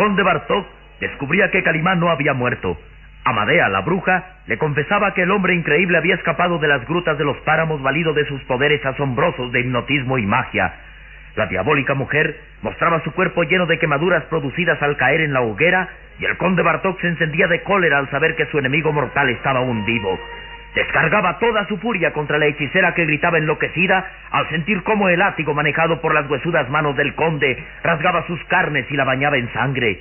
Conde Bartok descubría que Calimán no había muerto. Amadea, la bruja, le confesaba que el hombre increíble había escapado de las grutas de los páramos valido de sus poderes asombrosos de hipnotismo y magia. La diabólica mujer mostraba su cuerpo lleno de quemaduras producidas al caer en la hoguera y el conde Bartok se encendía de cólera al saber que su enemigo mortal estaba aún vivo. Descargaba toda su furia contra la hechicera que gritaba enloquecida al sentir cómo el látigo manejado por las huesudas manos del conde rasgaba sus carnes y la bañaba en sangre.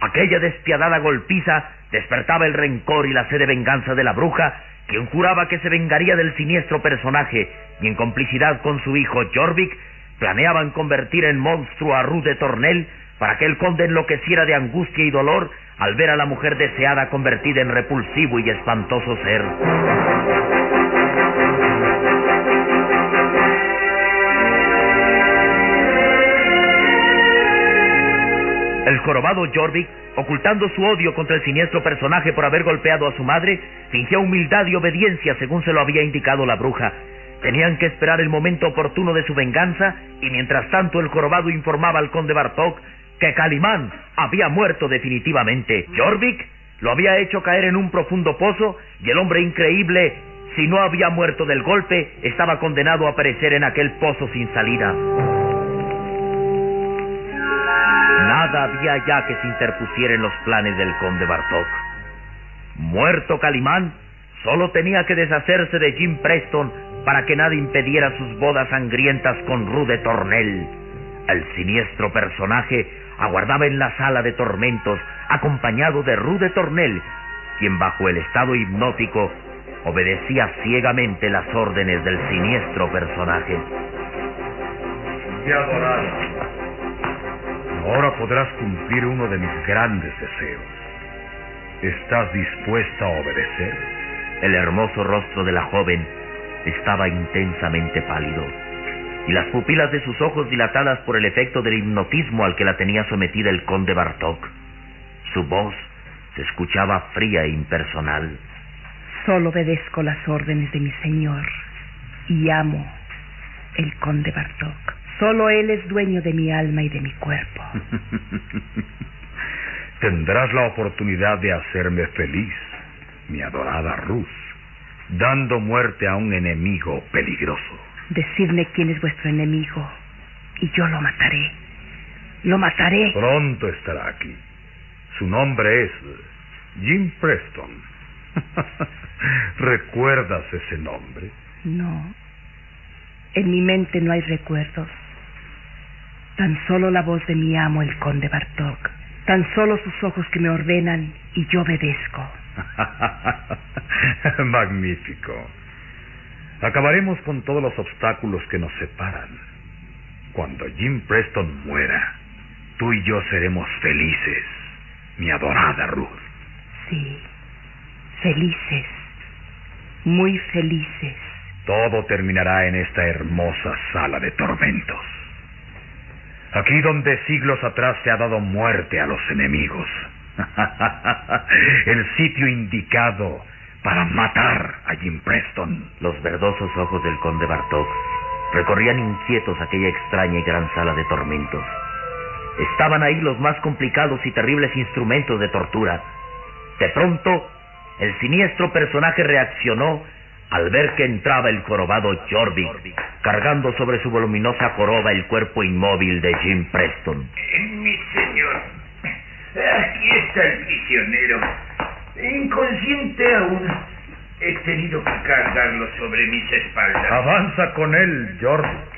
Aquella despiadada golpiza despertaba el rencor y la sed de venganza de la bruja, quien juraba que se vengaría del siniestro personaje y en complicidad con su hijo Jorvik planeaban convertir en monstruo a Ruth de Tornel para que el conde enloqueciera de angustia y dolor al ver a la mujer deseada convertida en repulsivo y espantoso ser. El jorobado Jorvik, ocultando su odio contra el siniestro personaje por haber golpeado a su madre, fingía humildad y obediencia según se lo había indicado la bruja. Tenían que esperar el momento oportuno de su venganza y mientras tanto el jorobado informaba al conde Bartok que Calimán había muerto definitivamente. Jorvik lo había hecho caer en un profundo pozo y el hombre increíble, si no había muerto del golpe, estaba condenado a perecer en aquel pozo sin salida. Nada había ya que se interpusiera en los planes del conde Bartok. Muerto Calimán, solo tenía que deshacerse de Jim Preston para que nada impediera sus bodas sangrientas con Rude Tornel. El siniestro personaje aguardaba en la sala de tormentos, acompañado de Rude Tornel, quien bajo el estado hipnótico obedecía ciegamente las órdenes del siniestro personaje. Ahora podrás cumplir uno de mis grandes deseos. ¿Estás dispuesta a obedecer? El hermoso rostro de la joven estaba intensamente pálido, y las pupilas de sus ojos dilatadas por el efecto del hipnotismo al que la tenía sometida el conde Bartok. Su voz se escuchaba fría e impersonal. Solo obedezco las órdenes de mi señor y amo el conde Bartok. Solo él es dueño de mi alma y de mi cuerpo. Tendrás la oportunidad de hacerme feliz, mi adorada Ruth, dando muerte a un enemigo peligroso. Decidme quién es vuestro enemigo y yo lo mataré. Lo mataré. Pronto estará aquí. Su nombre es Jim Preston. ¿Recuerdas ese nombre? No. En mi mente no hay recuerdos. Tan solo la voz de mi amo, el conde Bartok. Tan solo sus ojos que me ordenan y yo obedezco. Magnífico. Acabaremos con todos los obstáculos que nos separan. Cuando Jim Preston muera, tú y yo seremos felices, mi adorada Ruth. Sí. Felices. Muy felices. todo terminará en esta hermosa sala de tormentos. Aquí donde siglos atrás se ha dado muerte a los enemigos. El sitio indicado para matar a Jim Preston. Los verdosos ojos del conde Bartok recorrían inquietos aquella extraña y gran sala de tormentos. Estaban ahí los más complicados y terribles instrumentos de tortura. De pronto, el siniestro personaje reaccionó al ver que entraba el jorobado Jorvik, cargando sobre su voluminosa joroba el cuerpo inmóvil de Jim Preston. Mi señor, aquí está el prisionero. Inconsciente aún. He tenido que cargarlo sobre mis espaldas. Avanza con él, Jorvik.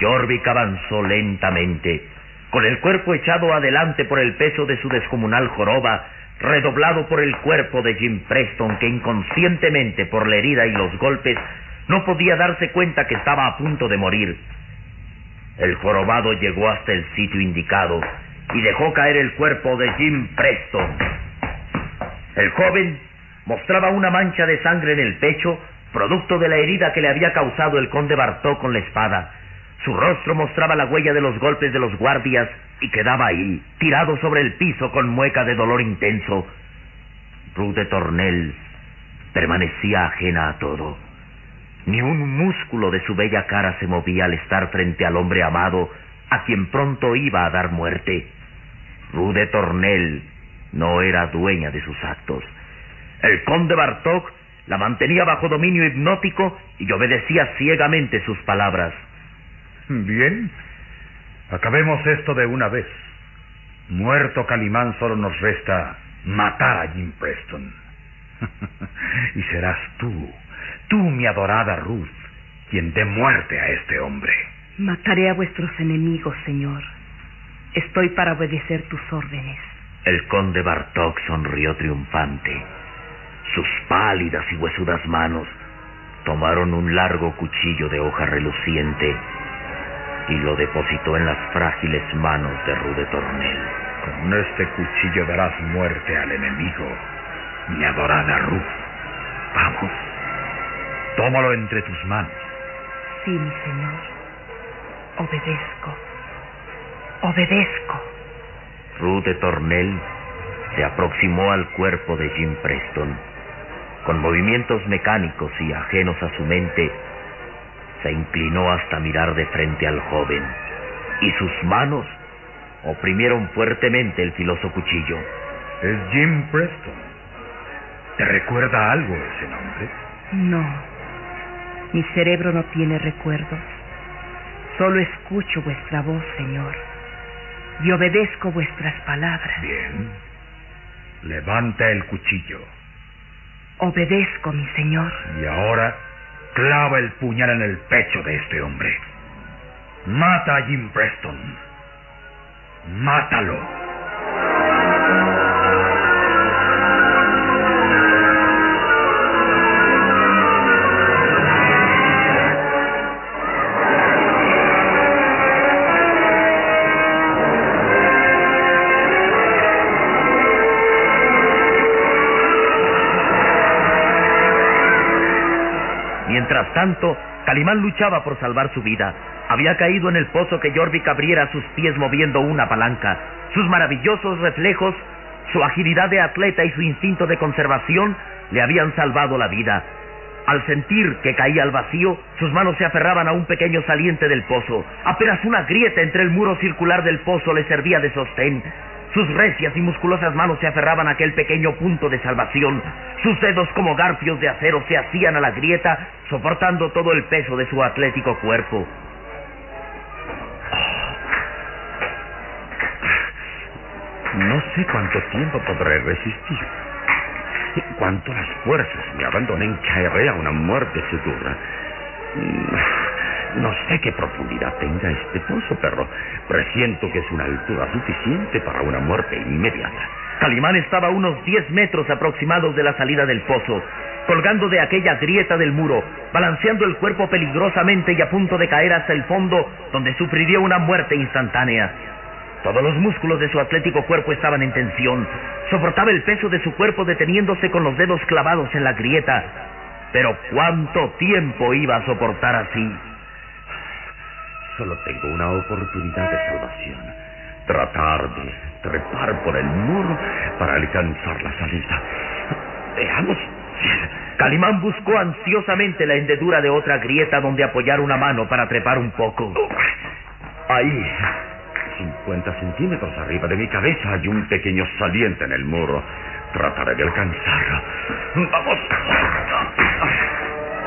Jorvik avanzó lentamente, con el cuerpo echado adelante por el peso de su descomunal joroba, redoblado por el cuerpo de Jim Preston, que inconscientemente por la herida y los golpes no podía darse cuenta que estaba a punto de morir. El jorobado llegó hasta el sitio indicado y dejó caer el cuerpo de Jim Preston. El joven mostraba una mancha de sangre en el pecho, producto de la herida que le había causado el conde Bartó con la espada. Su rostro mostraba la huella de los golpes de los guardias y quedaba ahí, tirado sobre el piso con mueca de dolor intenso. Ruth de Tornel permanecía ajena a todo. Ni un músculo de su bella cara se movía al estar frente al hombre amado a quien pronto iba a dar muerte. Ruth de Tornel no era dueña de sus actos. El conde Bartok la mantenía bajo dominio hipnótico y obedecía ciegamente sus palabras. Bien, acabemos esto de una vez. Muerto Calimán solo nos resta matar a Jim Preston. y serás tú, tú mi adorada Ruth, quien dé muerte a este hombre. Mataré a vuestros enemigos, señor. Estoy para obedecer tus órdenes. El conde Bartok sonrió triunfante. Sus pálidas y huesudas manos tomaron un largo cuchillo de hoja reluciente y lo depositó en las frágiles manos de Rude Tornel. Con este cuchillo darás muerte al enemigo, mi adorada Ruth. Vamos, tómalo entre tus manos. Sí, mi señor. Obedezco. Obedezco. Ruth de Tornel se aproximó al cuerpo de Jim Preston. Con movimientos mecánicos y ajenos a su mente, se inclinó hasta mirar de frente al joven y sus manos oprimieron fuertemente el filoso cuchillo. Es Jim Preston. ¿Te recuerda algo ese nombre? No. Mi cerebro no tiene recuerdos. Solo escucho vuestra voz, Señor, y obedezco vuestras palabras. Bien. Levanta el cuchillo. Obedezco, mi Señor. Y ahora clava el puñal en el pecho de este hombre. Mata a Jim Preston. Mátalo. Tanto, Calimán luchaba por salvar su vida. Había caído en el pozo que Jorvik abriera sus pies moviendo una palanca. Sus maravillosos reflejos, su agilidad de atleta y su instinto de conservación le habían salvado la vida. Al sentir que caía al vacío, sus manos se aferraban a un pequeño saliente del pozo. Apenas una grieta entre el muro circular del pozo le servía de sostén. Sus recias y musculosas manos se aferraban a aquel pequeño punto de salvación. Sus dedos como garfios de acero se hacían a la grieta, soportando todo el peso de su atlético cuerpo. No sé cuánto tiempo podré resistir. Cuanto las fuerzas me abandonen, caeré a una muerte segura. No sé qué profundidad tenga este pozo, pero presiento que es una altura suficiente para una muerte inmediata. Calimán estaba a unos 10 metros aproximados de la salida del pozo, colgando de aquella grieta del muro, balanceando el cuerpo peligrosamente y a punto de caer hasta el fondo, donde sufriría una muerte instantánea. Todos los músculos de su atlético cuerpo estaban en tensión. Soportaba el peso de su cuerpo deteniéndose con los dedos clavados en la grieta. Pero ¿cuánto tiempo iba a soportar así? Solo tengo una oportunidad de salvación. Tratar de trepar por el muro para alcanzar la salida. Veamos. Calimán buscó ansiosamente la hendedura de otra grieta donde apoyar una mano para trepar un poco. Ahí, 50 centímetros arriba de mi cabeza, hay un pequeño saliente en el muro. Trataré de alcanzarlo. ¡Vamos!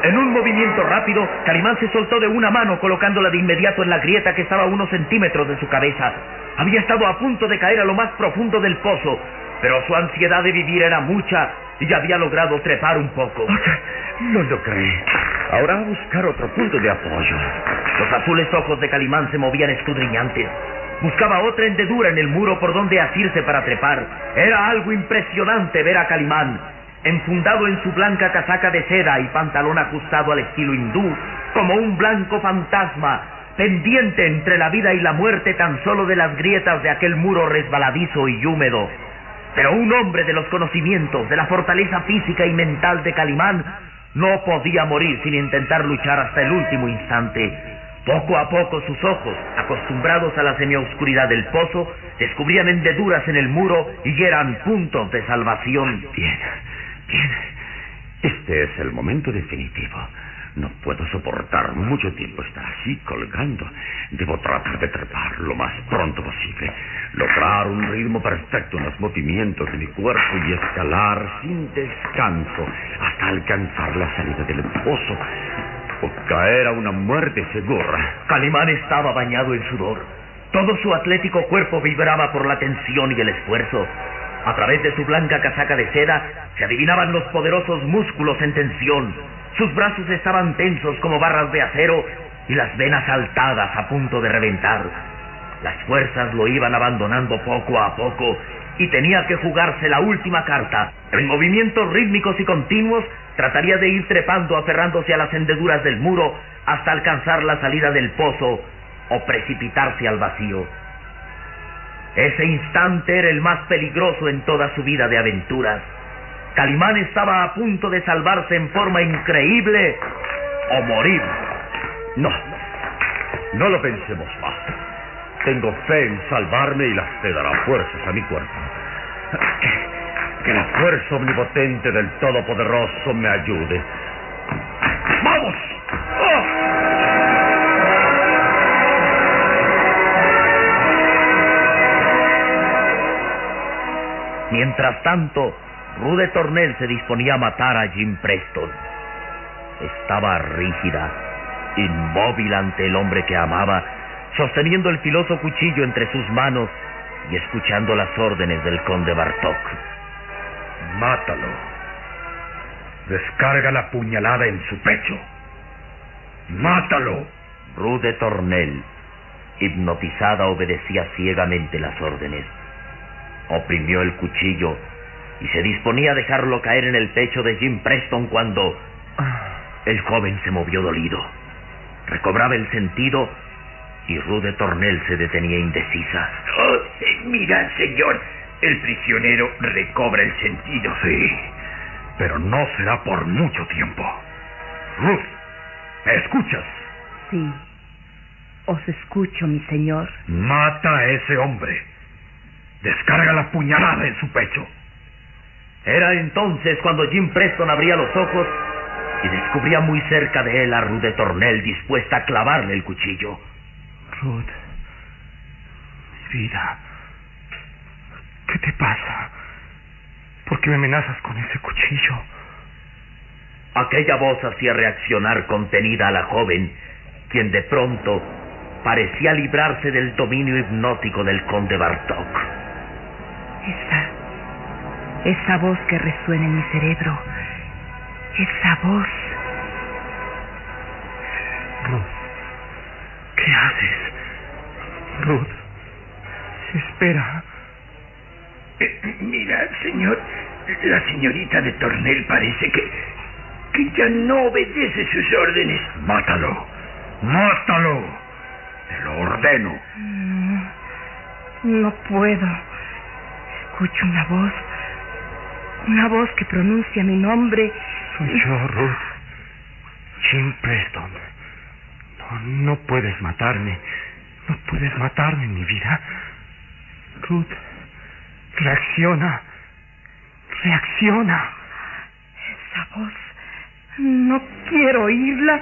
En un movimiento rápido, Calimán se soltó de una mano colocándola de inmediato en la grieta que estaba a unos centímetros de su cabeza. Había estado a punto de caer a lo más profundo del pozo, pero su ansiedad de vivir era mucha y ya había logrado trepar un poco. Lo logré. Ahora a buscar otro punto de apoyo. Los azules ojos de Calimán se movían escudriñantes. Buscaba otra hendedura en el muro por donde asirse para trepar. Era algo impresionante ver a Calimán, enfundado en su blanca casaca de seda y pantalón ajustado al estilo hindú, como un blanco fantasma, pendiente entre la vida y la muerte tan solo de las grietas de aquel muro resbaladizo y húmedo. Pero un hombre de los conocimientos, de la fortaleza física y mental de Calimán, no podía morir sin intentar luchar hasta el último instante. Poco a poco sus ojos, acostumbrados a la semioscuridad del pozo, descubrían hendeduras en el muro y eran puntos de salvación. Bien. Este es el momento definitivo. No puedo soportar mucho tiempo estar así colgando. Debo tratar de trepar lo más pronto posible, lograr un ritmo perfecto en los movimientos de mi cuerpo y escalar sin descanso hasta alcanzar la salida del pozo o caer a una muerte segura. Calimán estaba bañado en sudor. Todo su atlético cuerpo vibraba por la tensión y el esfuerzo. A través de su blanca casaca de seda se adivinaban los poderosos músculos en tensión. Sus brazos estaban tensos como barras de acero y las venas saltadas a punto de reventar. Las fuerzas lo iban abandonando poco a poco y tenía que jugarse la última carta. En movimientos rítmicos y continuos trataría de ir trepando aferrándose a las hendeduras del muro hasta alcanzar la salida del pozo o precipitarse al vacío. Ese instante era el más peligroso en toda su vida de aventuras. Calimán estaba a punto de salvarse en forma increíble o morir. No, no lo pensemos más. Tengo fe en salvarme y la fe dará fuerzas a mi cuerpo. Que la fuerza omnipotente del Todopoderoso me ayude. Mientras tanto, Rude Tornel se disponía a matar a Jim Preston. Estaba rígida, inmóvil ante el hombre que amaba, sosteniendo el filoso cuchillo entre sus manos y escuchando las órdenes del conde Bartok. Mátalo. Descarga la puñalada en su pecho. Mátalo. Rude Tornel, hipnotizada, obedecía ciegamente las órdenes. Oprimió el cuchillo y se disponía a dejarlo caer en el pecho de Jim Preston cuando el joven se movió dolido. Recobraba el sentido y Rude Tornel se detenía indecisa. Oh, mira, señor, el prisionero recobra el sentido. Sí, pero no será por mucho tiempo. Ruth, ¿me escuchas? Sí, os escucho, mi señor. Mata a ese hombre. Descarga la puñalada en su pecho. Era entonces cuando Jim Preston abría los ojos y descubría muy cerca de él a Rude Tornel dispuesta a clavarle el cuchillo. Ruth, mi vida, ¿qué te pasa? ¿Por qué me amenazas con ese cuchillo? Aquella voz hacía reaccionar contenida a la joven, quien de pronto parecía librarse del dominio hipnótico del conde Bartok. Esa, esa voz que resuena en mi cerebro, esa voz. Ruth, ¿qué haces? Ruth, espera. Eh, mira, señor, la señorita de Tornel parece que, que ya no obedece sus órdenes. Mátalo. Mátalo. Te lo ordeno. No, no puedo. Escucho una voz. Una voz que pronuncia mi nombre. Soy yo, Ruth. Jim Preston. No, no puedes matarme. No puedes matarme, mi vida. Ruth, reacciona. Reacciona. Esa voz. No quiero oírla.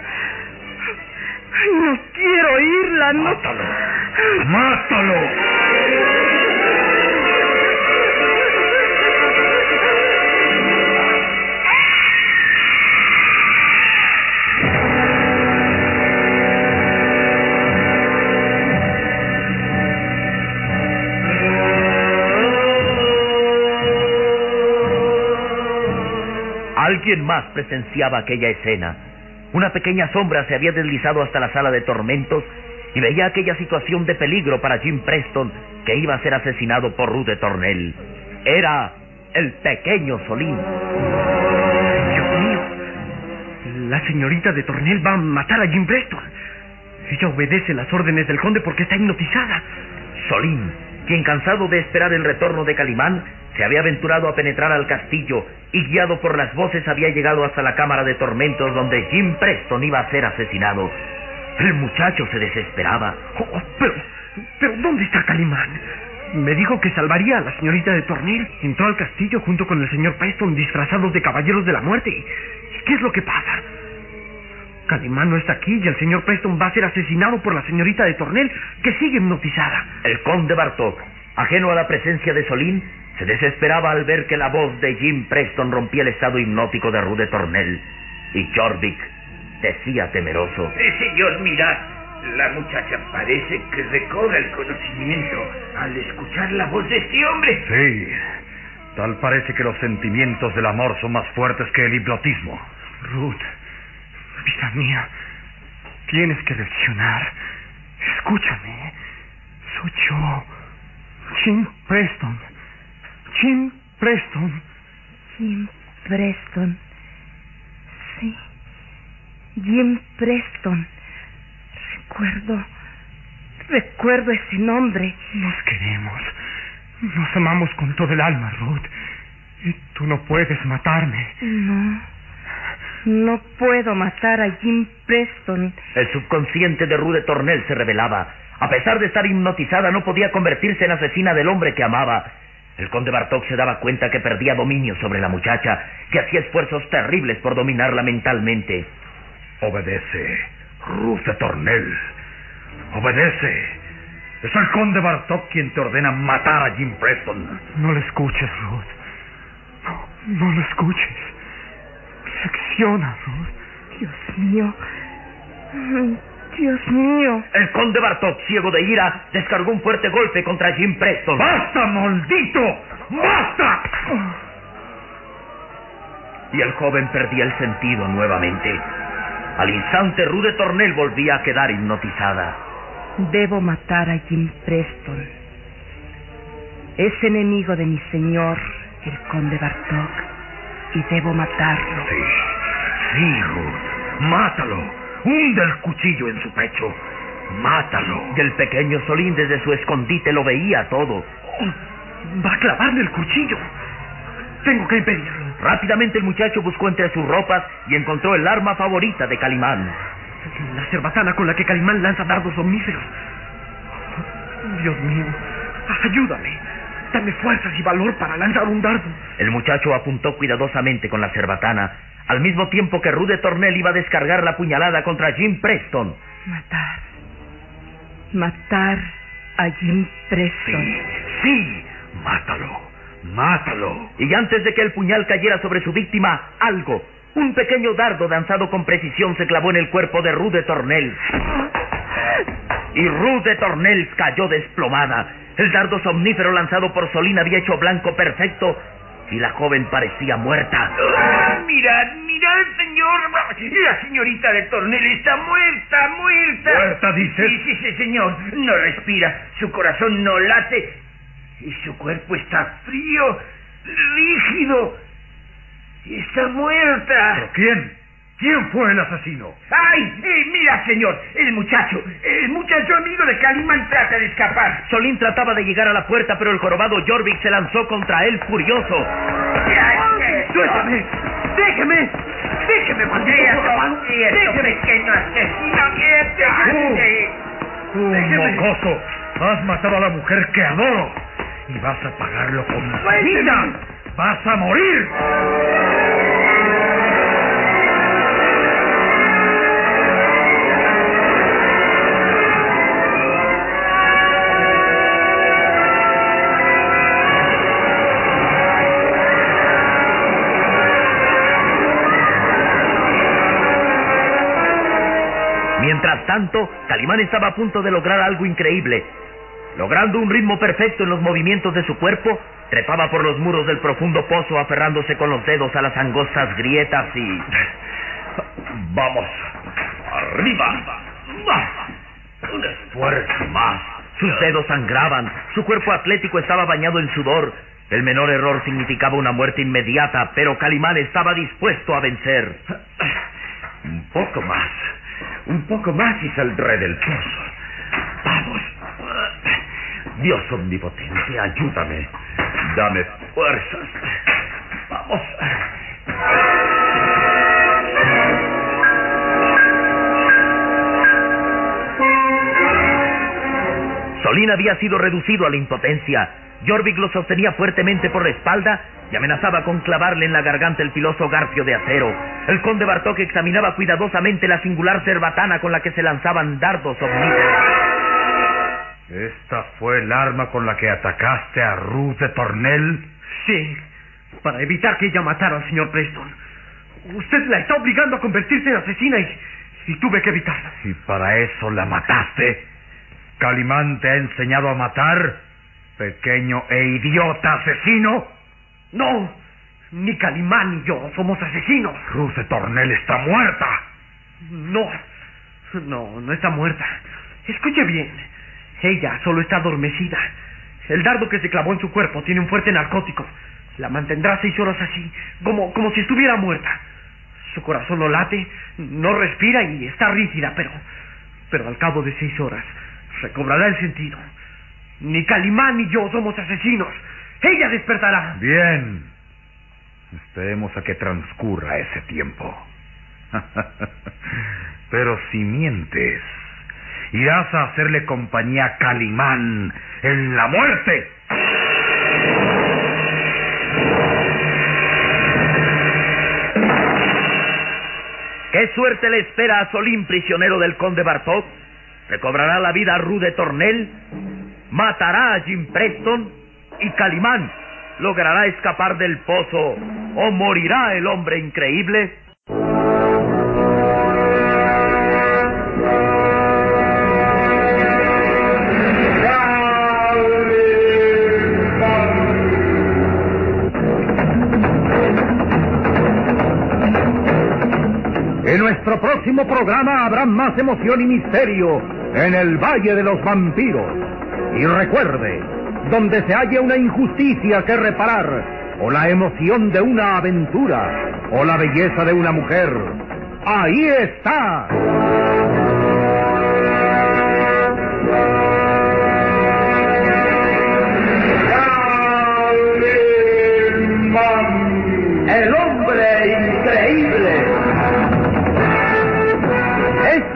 No quiero oírla. No... ¡Mátalo! ¡Mátalo! Alguien más presenciaba aquella escena. Una pequeña sombra se había deslizado hasta la sala de tormentos y veía aquella situación de peligro para Jim Preston, que iba a ser asesinado por Ruth de Tornell. Era el pequeño Solín. Dios mío. La señorita de Tornel va a matar a Jim Preston. Ella obedece las órdenes del conde porque está hipnotizada. Solín, quien cansado de esperar el retorno de Calimán, se había aventurado a penetrar al castillo y guiado por las voces había llegado hasta la cámara de tormentos donde Jim Preston iba a ser asesinado. El muchacho se desesperaba. Oh, oh, pero, pero, ¿dónde está Calimán? Me dijo que salvaría a la señorita de Tornel. Entró al castillo junto con el señor Preston disfrazados de caballeros de la muerte. ¿Y qué es lo que pasa? Calimán no está aquí y el señor Preston va a ser asesinado por la señorita de Tornel, que sigue hipnotizada. El conde Bartok, ajeno a la presencia de Solín, se desesperaba al ver que la voz de Jim Preston rompía el estado hipnótico de Rude Tornell. Y Jorvik decía temeroso. Eh, señor, mirad. La muchacha parece que recobra el conocimiento al escuchar la voz de este hombre. Sí, tal parece que los sentimientos del amor son más fuertes que el hipnotismo. Ruth, vida mía, tienes que reaccionar. Escúchame. Soy yo, Jim Preston. Jim Preston. Jim Preston. Sí. Jim Preston. Recuerdo. Recuerdo ese nombre. Nos queremos. Nos amamos con todo el alma, Ruth. Y tú no puedes matarme. No. No puedo matar a Jim Preston. El subconsciente de Rude Tornell se revelaba. A pesar de estar hipnotizada, no podía convertirse en asesina del hombre que amaba. El conde Bartok se daba cuenta que perdía dominio sobre la muchacha, que hacía esfuerzos terribles por dominarla mentalmente. Obedece, Ruth de Tornell. Obedece. Es el conde Bartok quien te ordena matar a Jim Preston. No lo escuches, Ruth. No, no lo escuches. Reacciona, Ruth. Dios mío. Dios mío. El conde Bartok, ciego de ira, descargó un fuerte golpe contra Jim Preston. ¡Basta, maldito! ¡Basta! Y el joven perdía el sentido nuevamente. Al instante, Rude Tornell volvía a quedar hipnotizada. Debo matar a Jim Preston. Es enemigo de mi señor, el conde Bartok, y debo matarlo. Sí, sí, Ruth. Mátalo. Hunde el cuchillo en su pecho. Mátalo. Y el pequeño Solín desde su escondite lo veía todo. Va a clavarle el cuchillo. Tengo que impedirlo. Rápidamente el muchacho buscó entre sus ropas y encontró el arma favorita de Calimán. La cerbatana con la que Calimán lanza dardos omníferos. Dios mío, ayúdame. Dame fuerzas y valor para lanzar un dardo. El muchacho apuntó cuidadosamente con la cerbatana, al mismo tiempo que Rude Tornell iba a descargar la puñalada contra Jim Preston. Matar. Matar a Jim Preston. Sí, sí, mátalo. Mátalo. Y antes de que el puñal cayera sobre su víctima, algo, un pequeño dardo danzado con precisión se clavó en el cuerpo de Rude Tornell. Y Rude Tornell cayó desplomada. El dardo somnífero lanzado por Solín había hecho blanco perfecto y la joven parecía muerta. Mirad, mirad, señor. La señorita de Tornel está muerta, muerta. ¿Muerta, dices? Sí, sí, sí, señor. No respira, su corazón no late y su cuerpo está frío, rígido. Está muerta. ¿Pero quién? ¿Quién fue el asesino? ¡Ay! Eh, mira, señor, el muchacho, el muchacho amigo de Calimán trata de escapar. Solín trataba de llegar a la puerta, pero el jorobado Jorvik se lanzó contra él furioso. ¡Suéltame! ¡Déjeme! ¡Déjeme, maldito! ¡Déjeme! pequeño asesino! ¡Déjame! Tú, mocoso, has matado a la mujer que adoro y vas a pagarlo con tu vida. ¡Vas a morir! Tanto, Calimán estaba a punto de lograr algo increíble. Logrando un ritmo perfecto en los movimientos de su cuerpo, trepaba por los muros del profundo pozo aferrándose con los dedos a las angostas grietas y... Vamos. Arriba. Un esfuerzo más. Sus dedos sangraban, su cuerpo atlético estaba bañado en sudor. El menor error significaba una muerte inmediata, pero Calimán estaba dispuesto a vencer. Un poco más. Un poco más y saldré del pozo. Vamos. Dios omnipotente, ayúdame. Dame fuerzas. Vamos. Solín había sido reducido a la impotencia. Jorvik lo sostenía fuertemente por la espalda y amenazaba con clavarle en la garganta el filoso garfio de acero. El conde Bartok examinaba cuidadosamente la singular cerbatana con la que se lanzaban dardos omnívoros. ¿Esta fue el arma con la que atacaste a Ruth de Tornel? Sí, para evitar que ella matara al señor Preston. Usted la está obligando a convertirse en asesina y, y tuve que evitarlo. ¿Y para eso la mataste? ¿Calimán te ha enseñado a matar? Pequeño e idiota asesino. No, ni Calimán ni yo somos asesinos. De Tornel está muerta. No, no, no está muerta. Escuche bien. Ella solo está adormecida. El dardo que se clavó en su cuerpo tiene un fuerte narcótico. La mantendrá seis horas así, como, como si estuviera muerta. Su corazón no late, no respira y está rígida, pero, pero al cabo de seis horas recobrará el sentido. Ni Calimán ni yo somos asesinos. Ella despertará. Bien. Esperemos a que transcurra ese tiempo. Pero si mientes, irás a hacerle compañía a Calimán en la muerte. ¿Qué suerte le espera a Solín, prisionero del conde Bartok? ¿Recobrará la vida a Rude Tornel? ¿Matará a Jim Preston? ¿Y Calimán logrará escapar del pozo o morirá el hombre increíble? En nuestro próximo programa habrá más emoción y misterio en el Valle de los Vampiros. Y recuerde, donde se haya una injusticia que reparar, o la emoción de una aventura, o la belleza de una mujer, ahí está. El hombre increíble.